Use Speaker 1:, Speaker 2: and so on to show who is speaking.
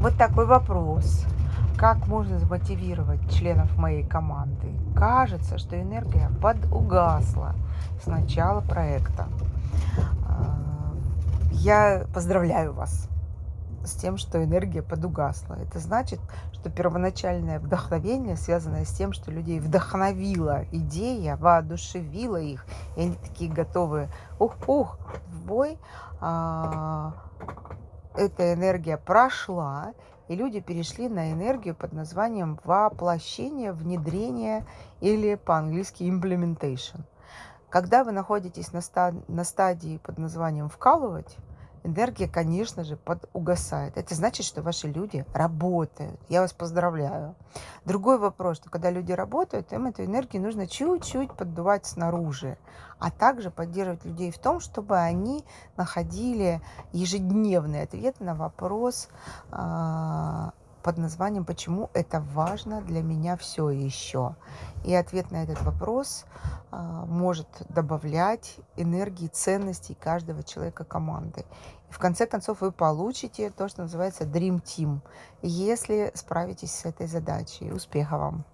Speaker 1: Вот такой вопрос. Как можно замотивировать членов моей команды? Кажется, что энергия подугасла с начала проекта. А, Я поздравляю вас с тем, что энергия подугасла. Это значит, что первоначальное вдохновение, связанное с тем, что людей вдохновила идея, воодушевила их, и они такие готовы, ух-ух, в бой, а, эта энергия прошла, и люди перешли на энергию под названием воплощение, внедрение или по-английски implementation. Когда вы находитесь на, ста- на стадии под названием вкалывать, энергия, конечно же, подугасает. Это значит, что ваши люди работают. Я вас поздравляю. Другой вопрос, что когда люди работают, им эту энергию нужно чуть-чуть поддувать снаружи, а также поддерживать людей в том, чтобы они находили ежедневный ответ на вопрос а, под названием «Почему это важно для меня все еще?». И ответ на этот вопрос а, может добавлять энергии, ценностей каждого человека команды. И в конце концов вы получите то, что называется Dream Team, если справитесь с этой задачей. Успехов вам!